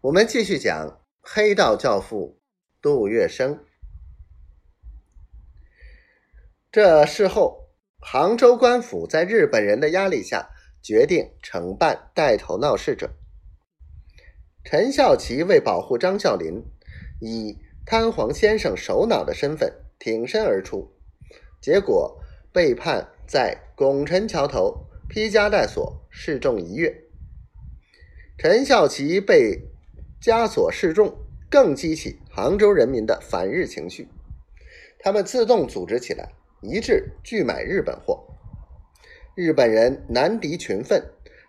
我们继续讲黑道教父杜月笙。这事后，杭州官府在日本人的压力下，决定惩办带头闹事者。陈孝奇为保护张啸林，以瘫黄先生首脑的身份挺身而出，结果被判在拱辰桥头披枷带锁示众一月。陈孝奇被枷锁示众，更激起杭州人民的反日情绪。他们自动组织起来，一致拒买日本货。日本人难敌群愤，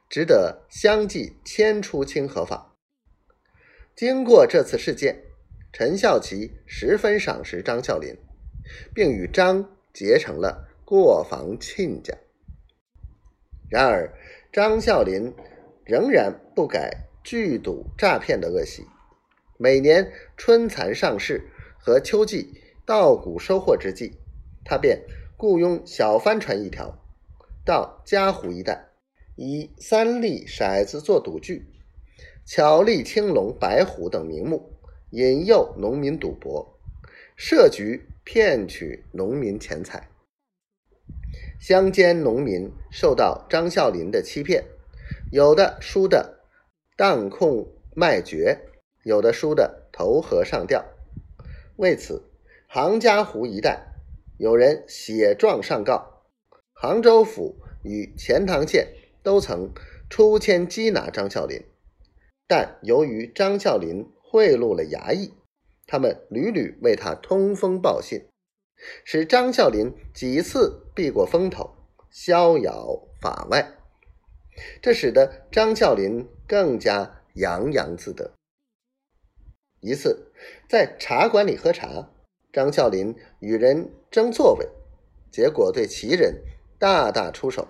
只得相继迁出清河坊。经过这次事件，陈孝奇十分赏识张啸林，并与张结成了过房亲家。然而，张啸林仍然不改。聚赌诈骗的恶习，每年春蚕上市和秋季稻谷收获之际，他便雇佣小帆船一条，到嘉湖一带，以三粒骰子做赌具，巧立青龙、白虎等名目，引诱农民赌博，设局骗取农民钱财。乡间农民受到张啸林的欺骗，有的输的。当控卖绝，有的输的投河上吊。为此，杭嘉湖一带有人写状上告，杭州府与钱塘县都曾出签缉拿张啸林，但由于张啸林贿赂了衙役，他们屡屡为他通风报信，使张啸林几次避过风头，逍遥法外。这使得张啸林更加洋洋自得。一次在茶馆里喝茶，张啸林与人争座位，结果对其人大打出手，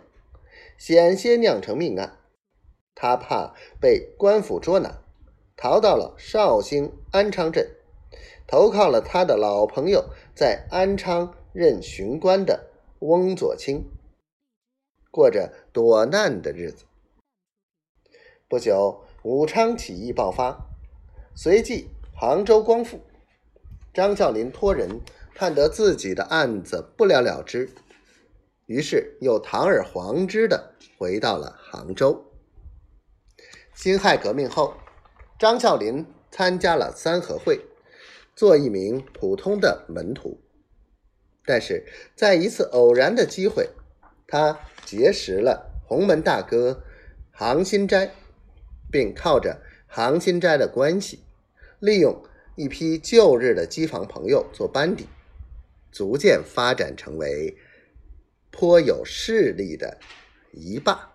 险些酿成命案。他怕被官府捉拿，逃到了绍兴安昌镇，投靠了他的老朋友在安昌任巡官的翁佐清。过着躲难的日子。不久，武昌起义爆发，随即杭州光复。张啸林托人判得自己的案子不了了之，于是又堂而皇之的回到了杭州。辛亥革命后，张啸林参加了三合会，做一名普通的门徒。但是在一次偶然的机会，他结识了洪门大哥杭心斋，并靠着杭心斋的关系，利用一批旧日的机房朋友做班底，逐渐发展成为颇有势力的一霸。